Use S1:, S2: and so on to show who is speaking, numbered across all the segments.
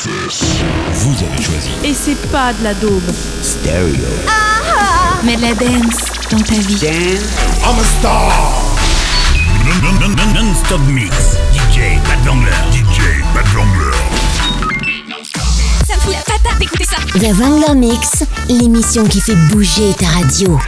S1: Vous avez choisi.
S2: Et c'est pas de la daube.
S1: Stereo.
S3: Mais de la dance dans ta vie.
S4: I'm a star.
S1: Non-stop mix. DJ Bad Vangler. DJ Bad Vangler.
S3: Ça me fout la patate d'écouter ça.
S5: The Wrangler Mix, l'émission qui fait bouger ta radio.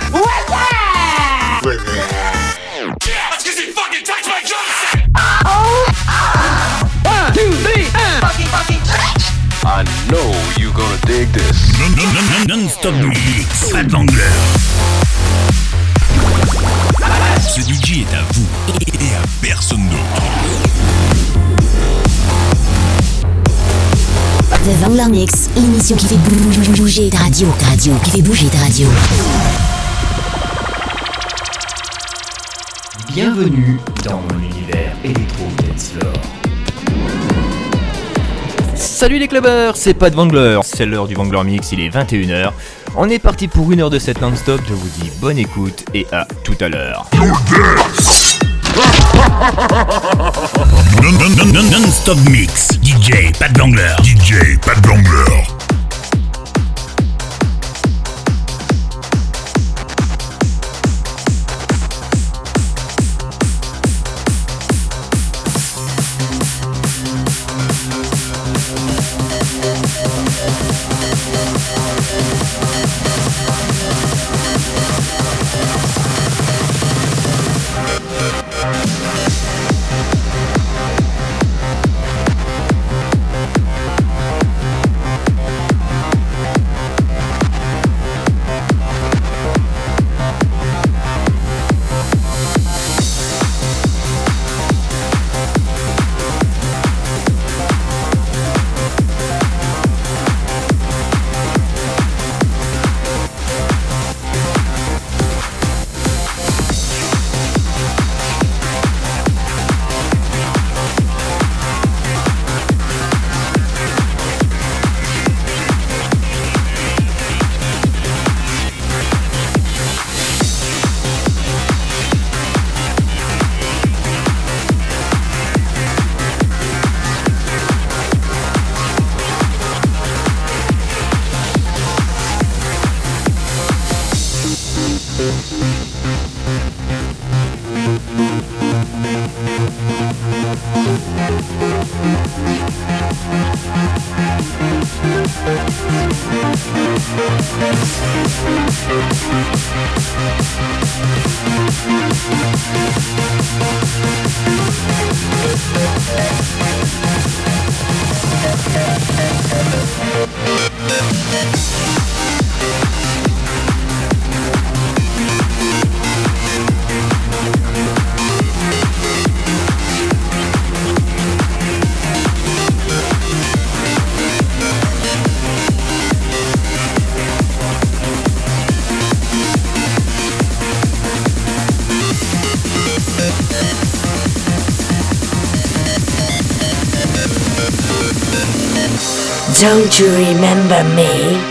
S6: I know you're gonna dig this.
S1: Non-stop mix. Bad Vangler. Ce DJ est à vous et à personne d'autre.
S5: The Wrangler Mix, l'émission qui fait bou- bouger ta radio. Ta radio, qui fait bouger ta radio.
S7: Bienvenue dans mon univers électro dancefloor. Salut les clubbers, c'est Pat Vangler, c'est l'heure du Vangler Mix, il est 21h. On est parti pour une heure de set non-stop, je vous dis bonne écoute et à tout à l'heure.
S1: Non-stop mix. DJ Bad Vangler. DJ Bad Vangler.
S5: Don't you remember me?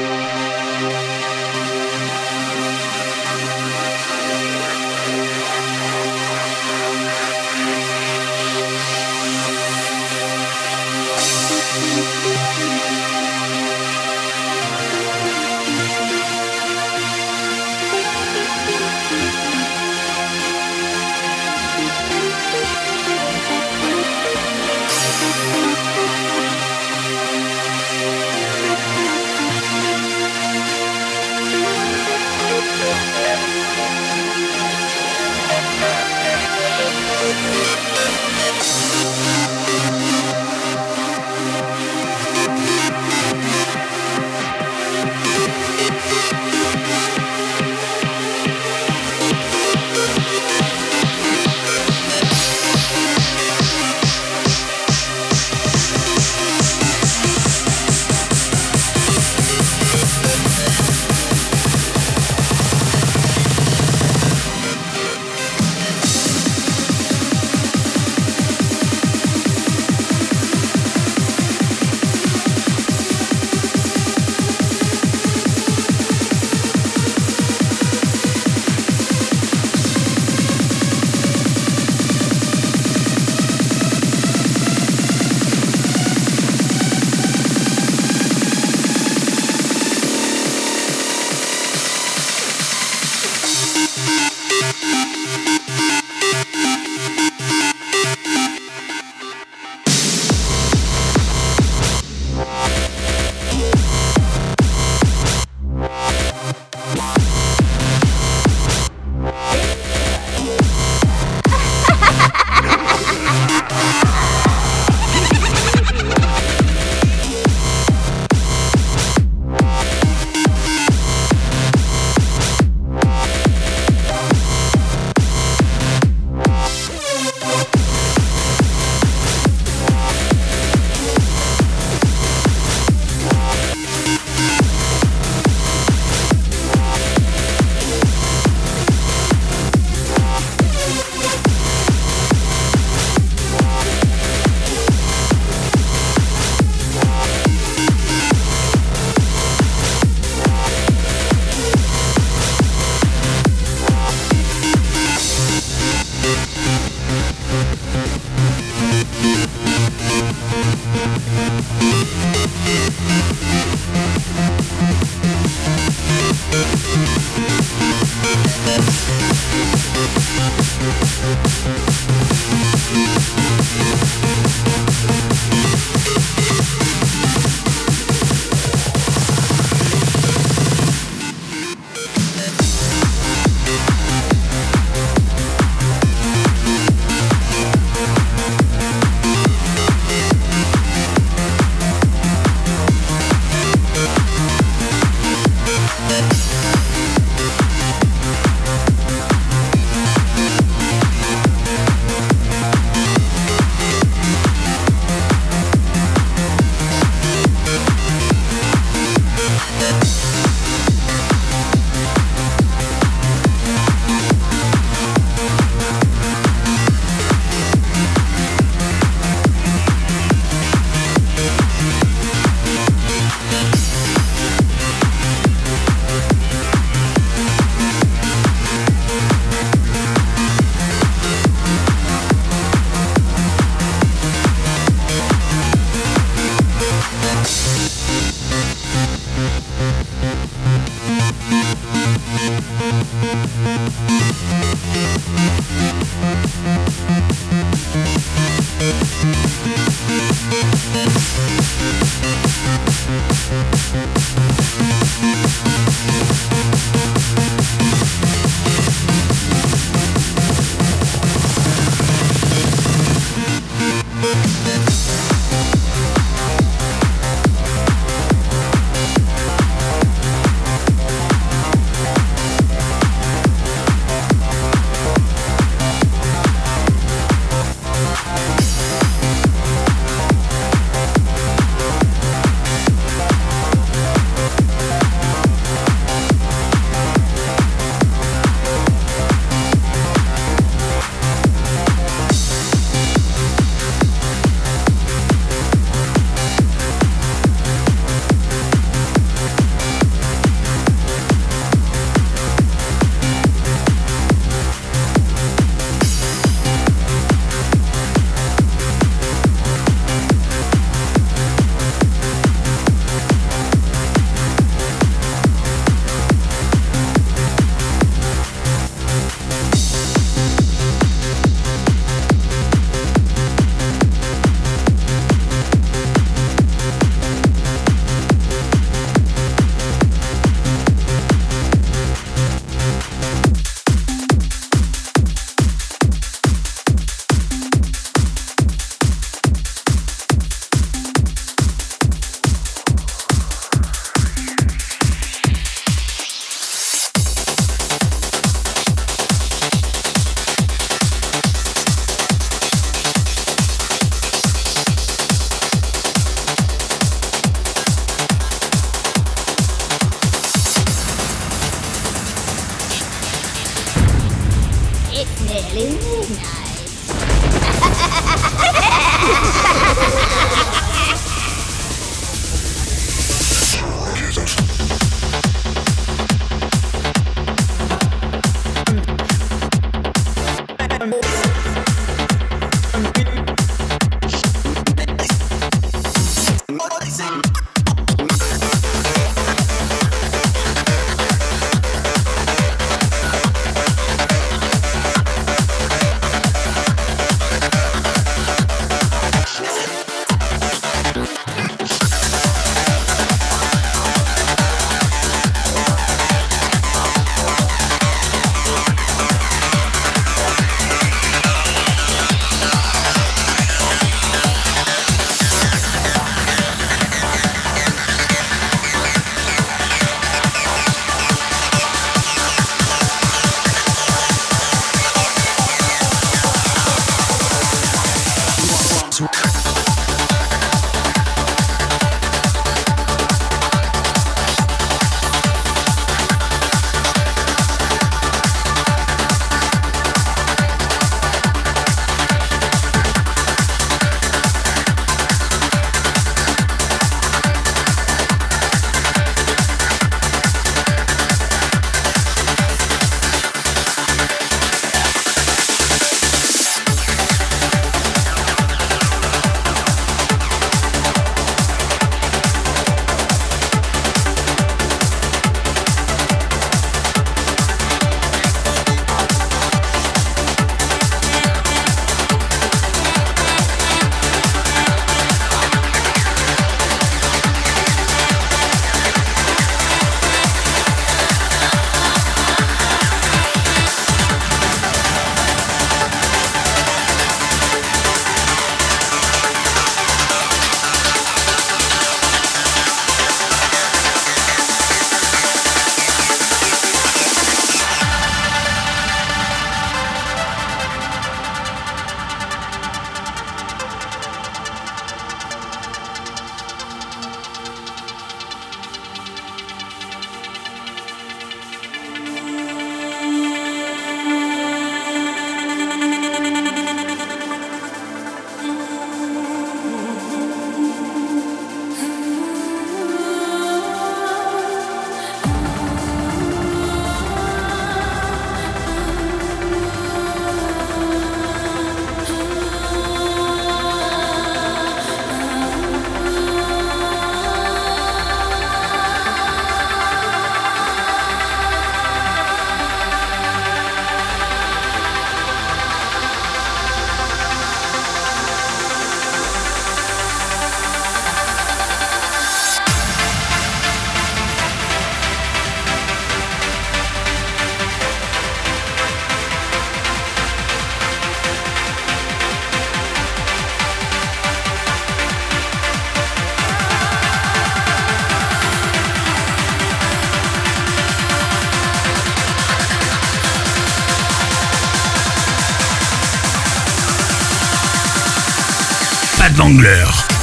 S1: Pat
S5: Vangler.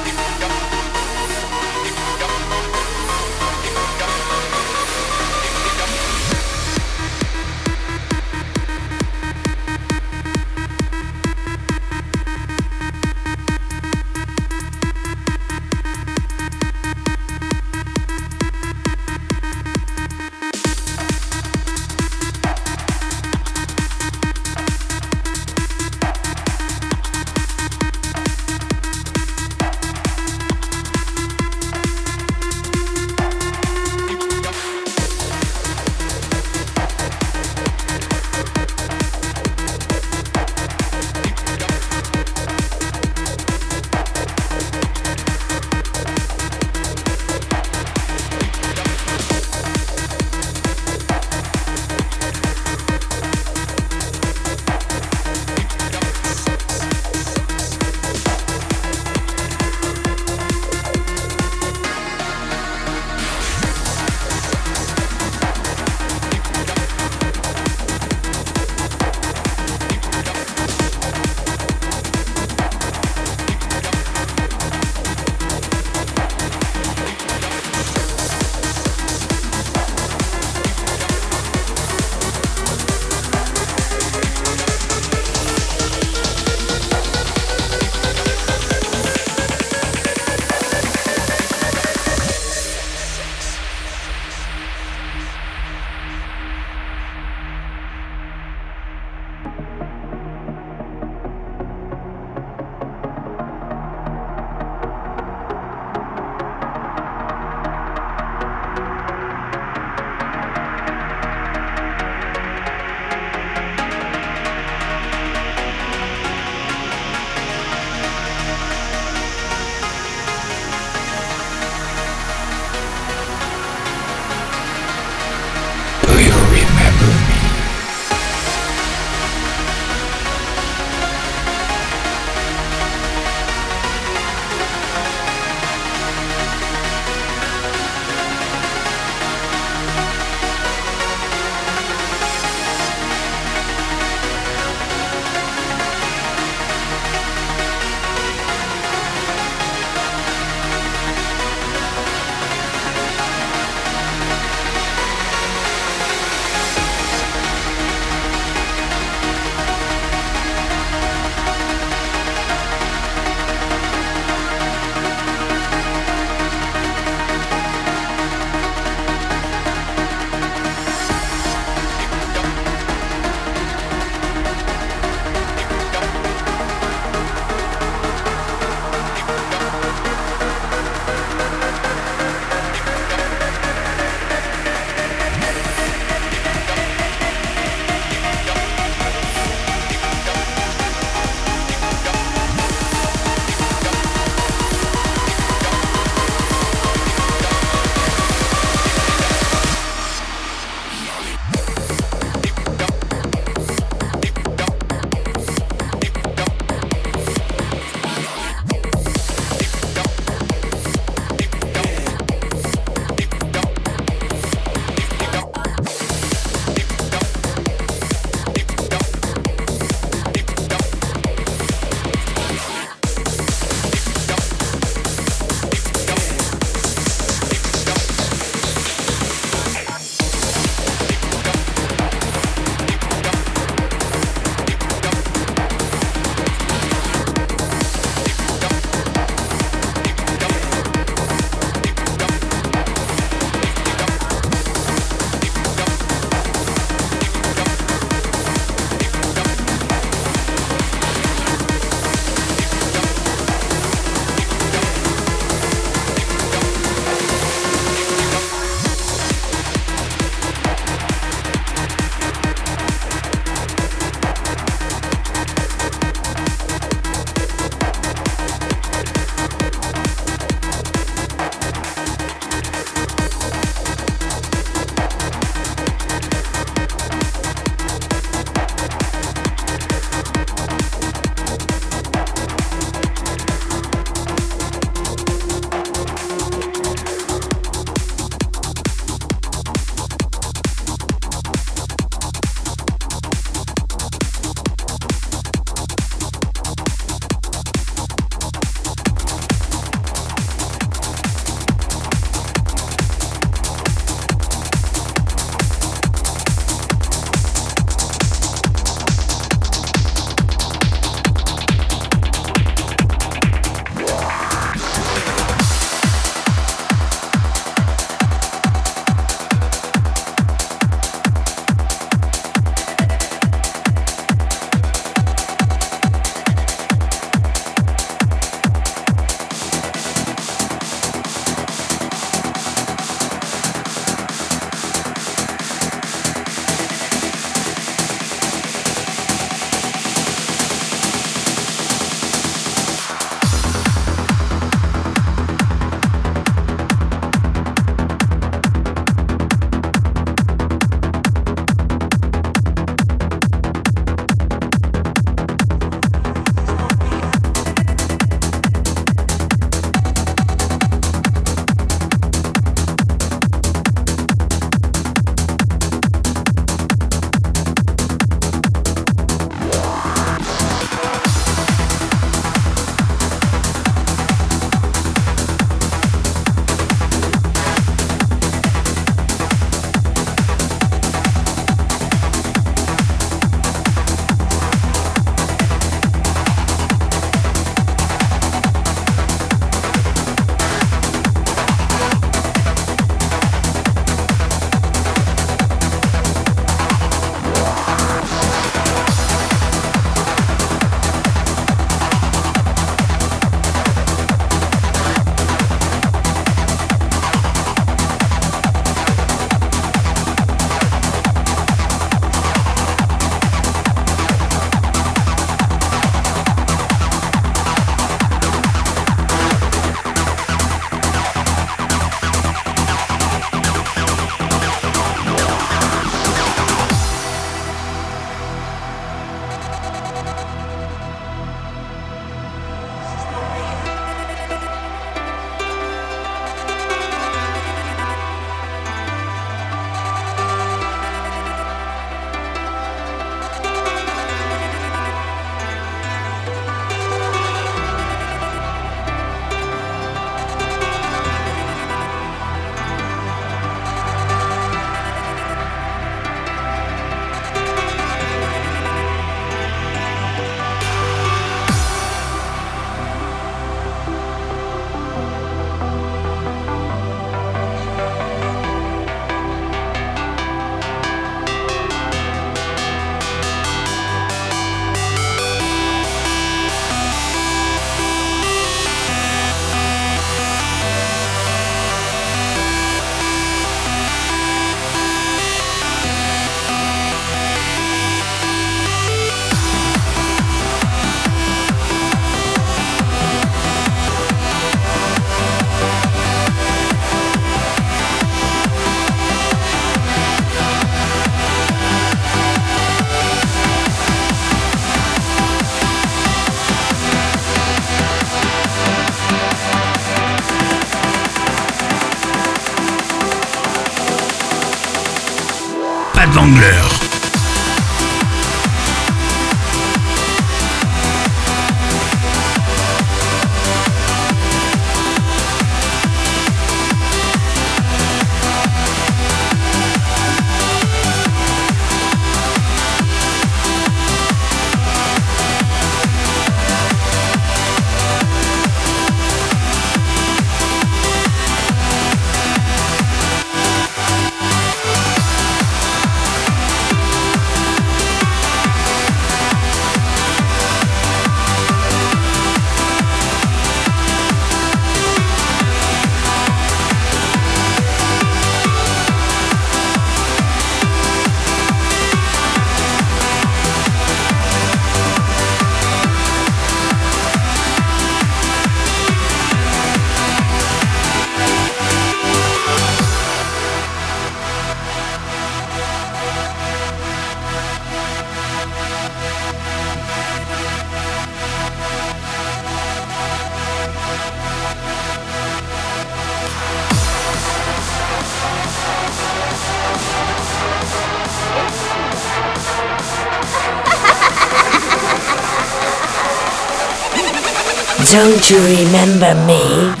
S5: You remember me?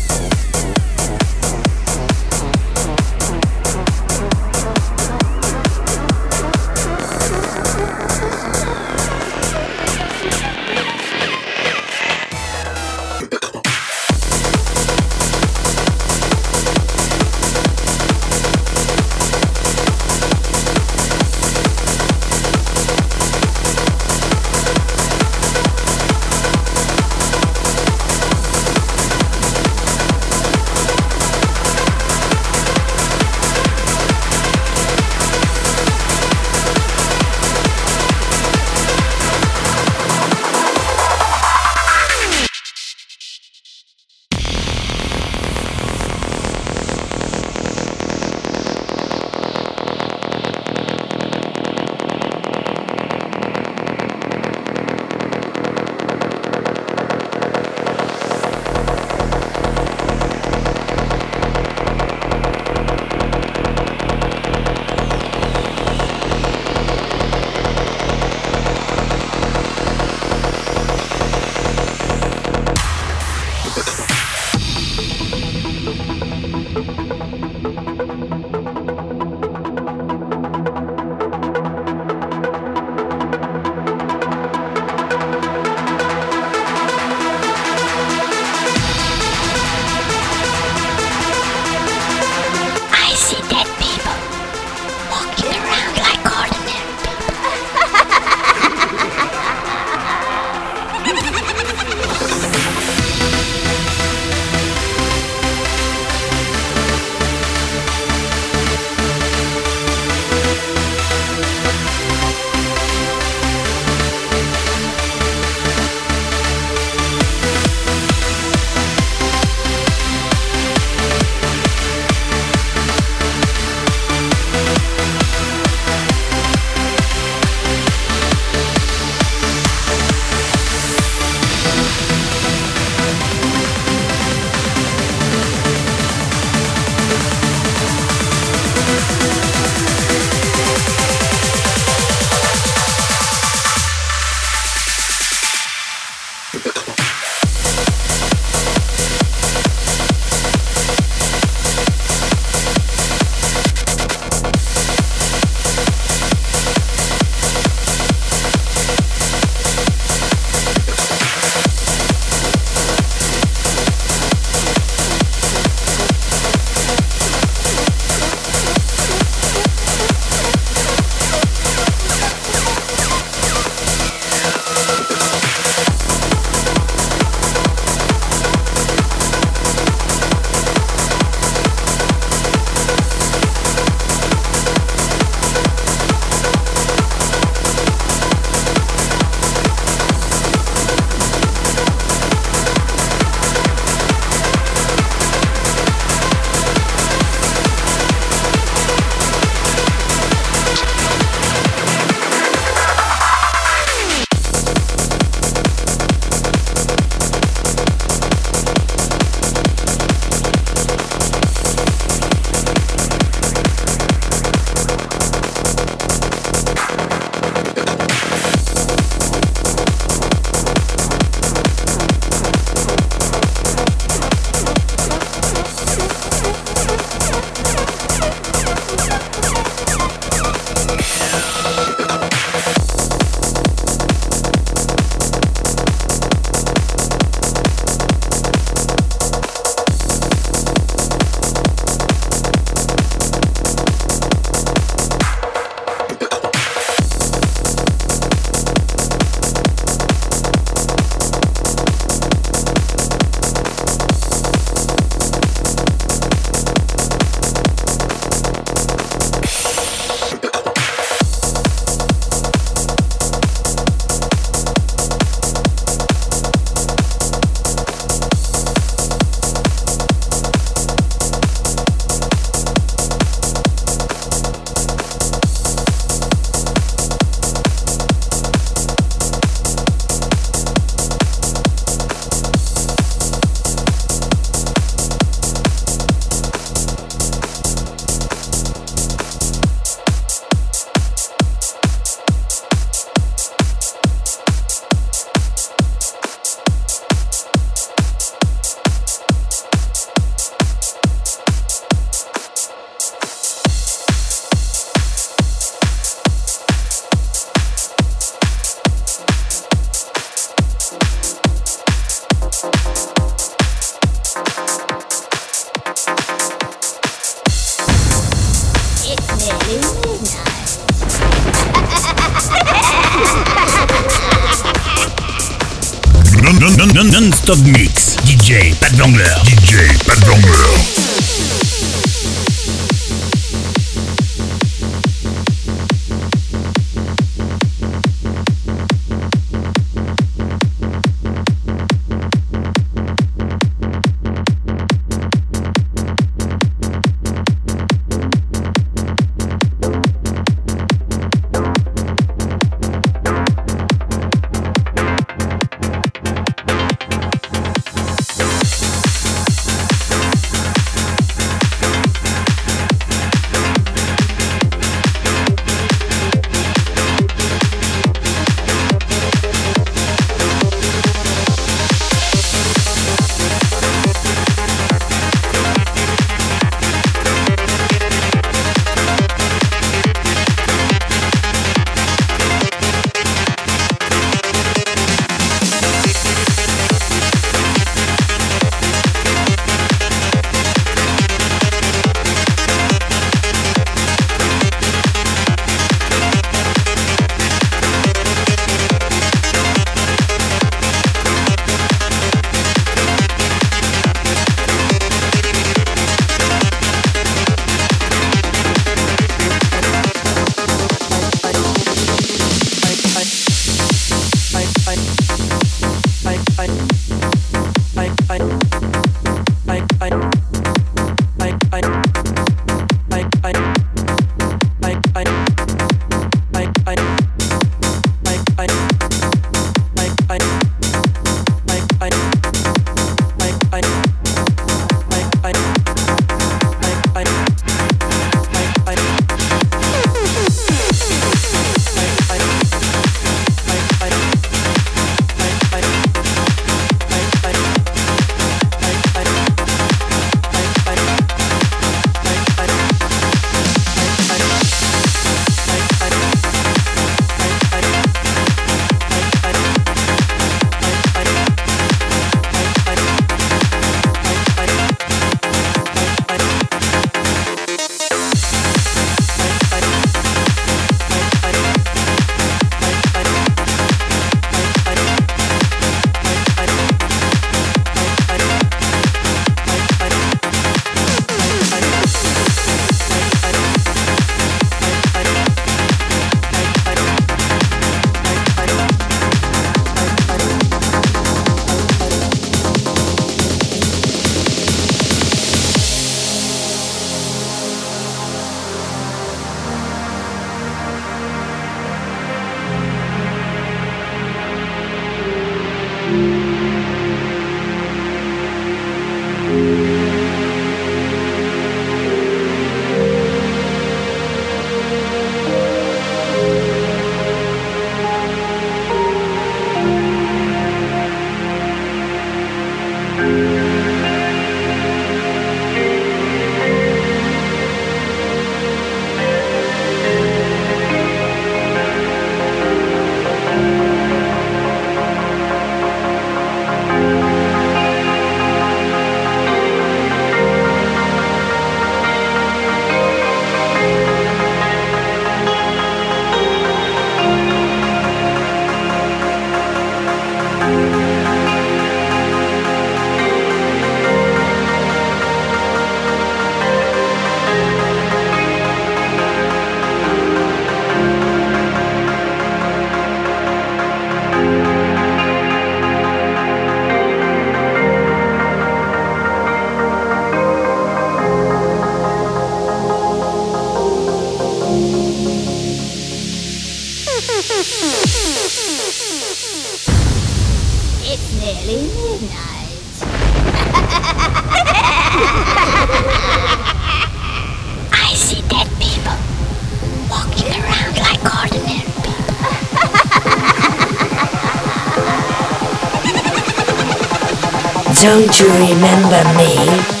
S5: Don't you remember me?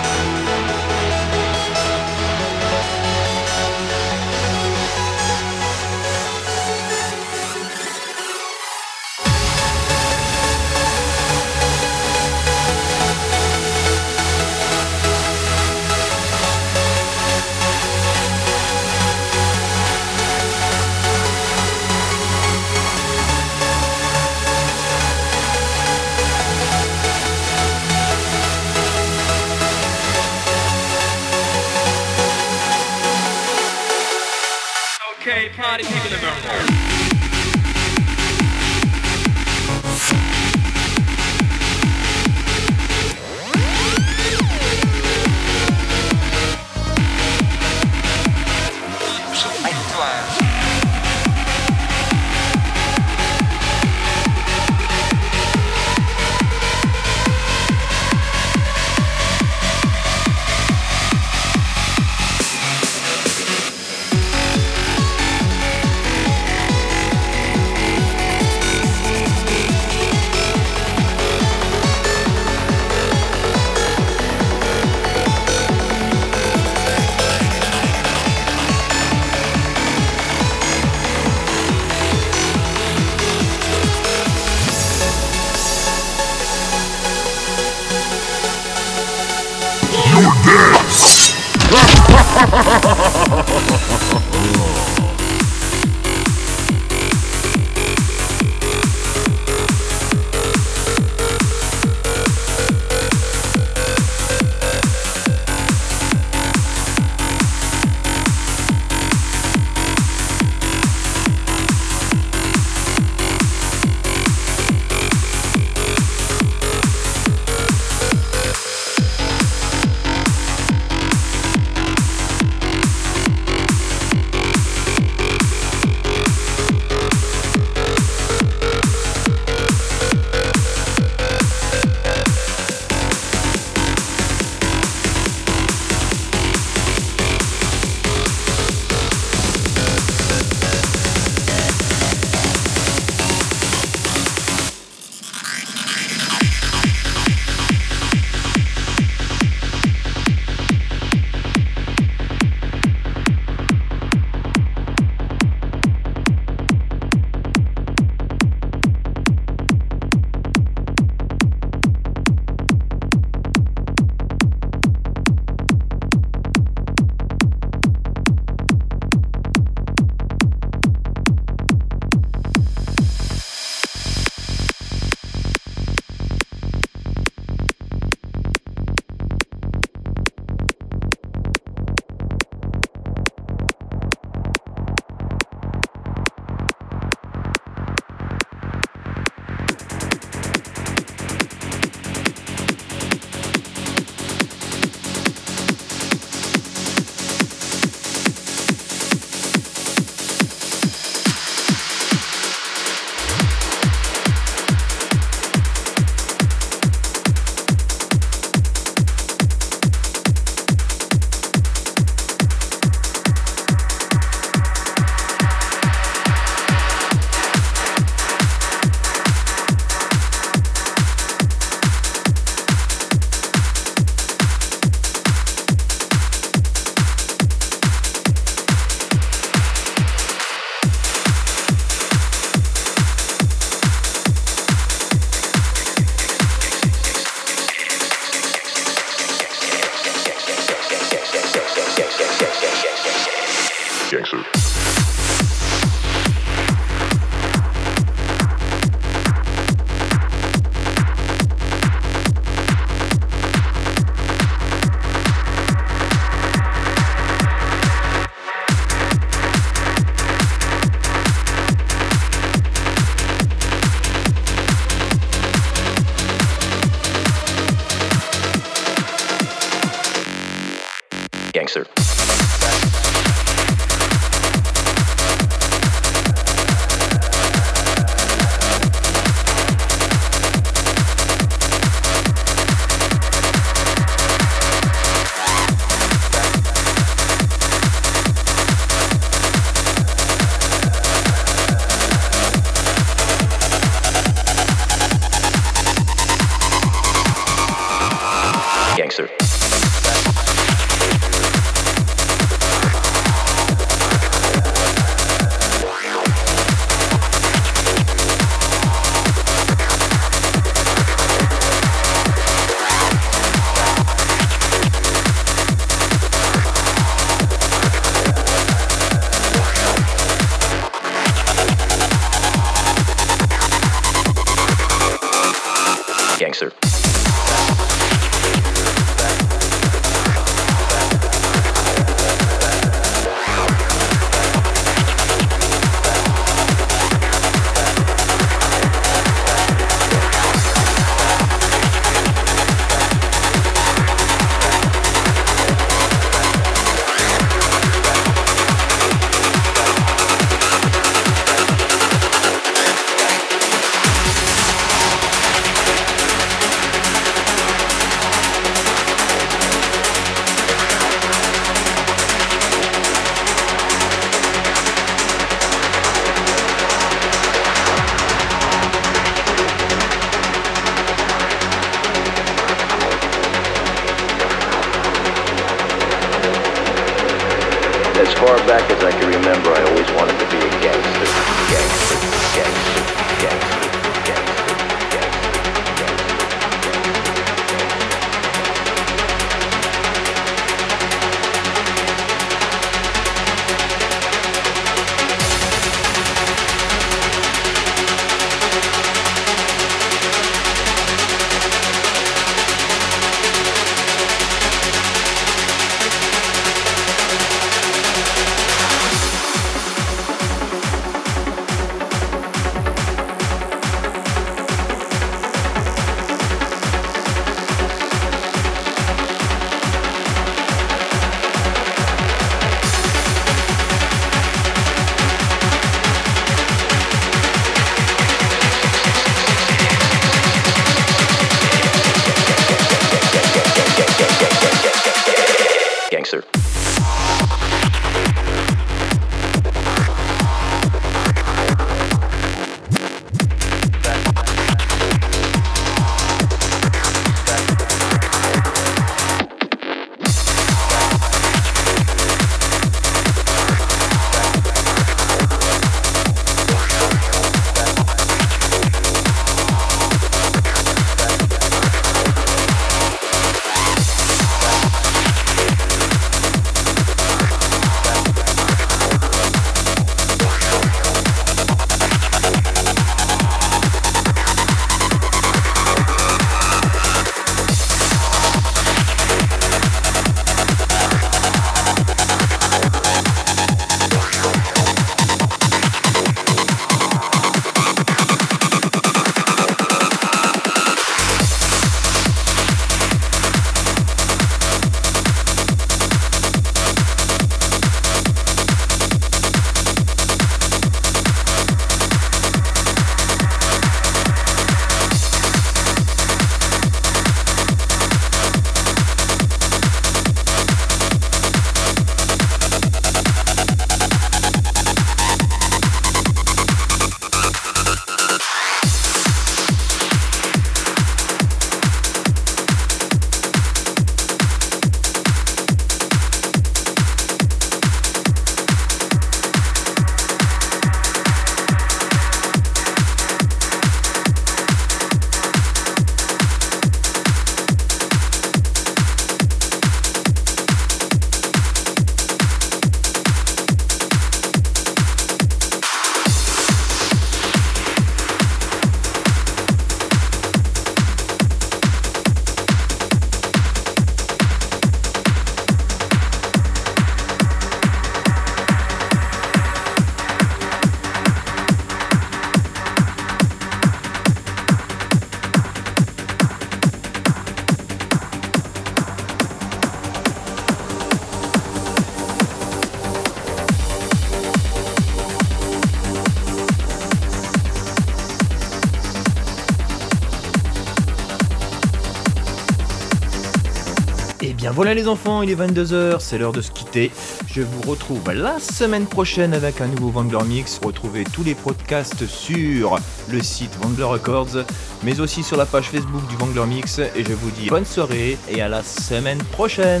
S7: Voilà les enfants, il est 22h, c'est l'heure de se quitter. Je vous retrouve la semaine prochaine avec un nouveau Wangler Mix. Retrouvez tous les podcasts sur le site Wangler Records, mais aussi sur la page Facebook du Wangler Mix. Et je vous dis bonne soirée et à la semaine prochaine.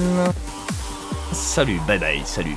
S7: Salut, bye bye, salut.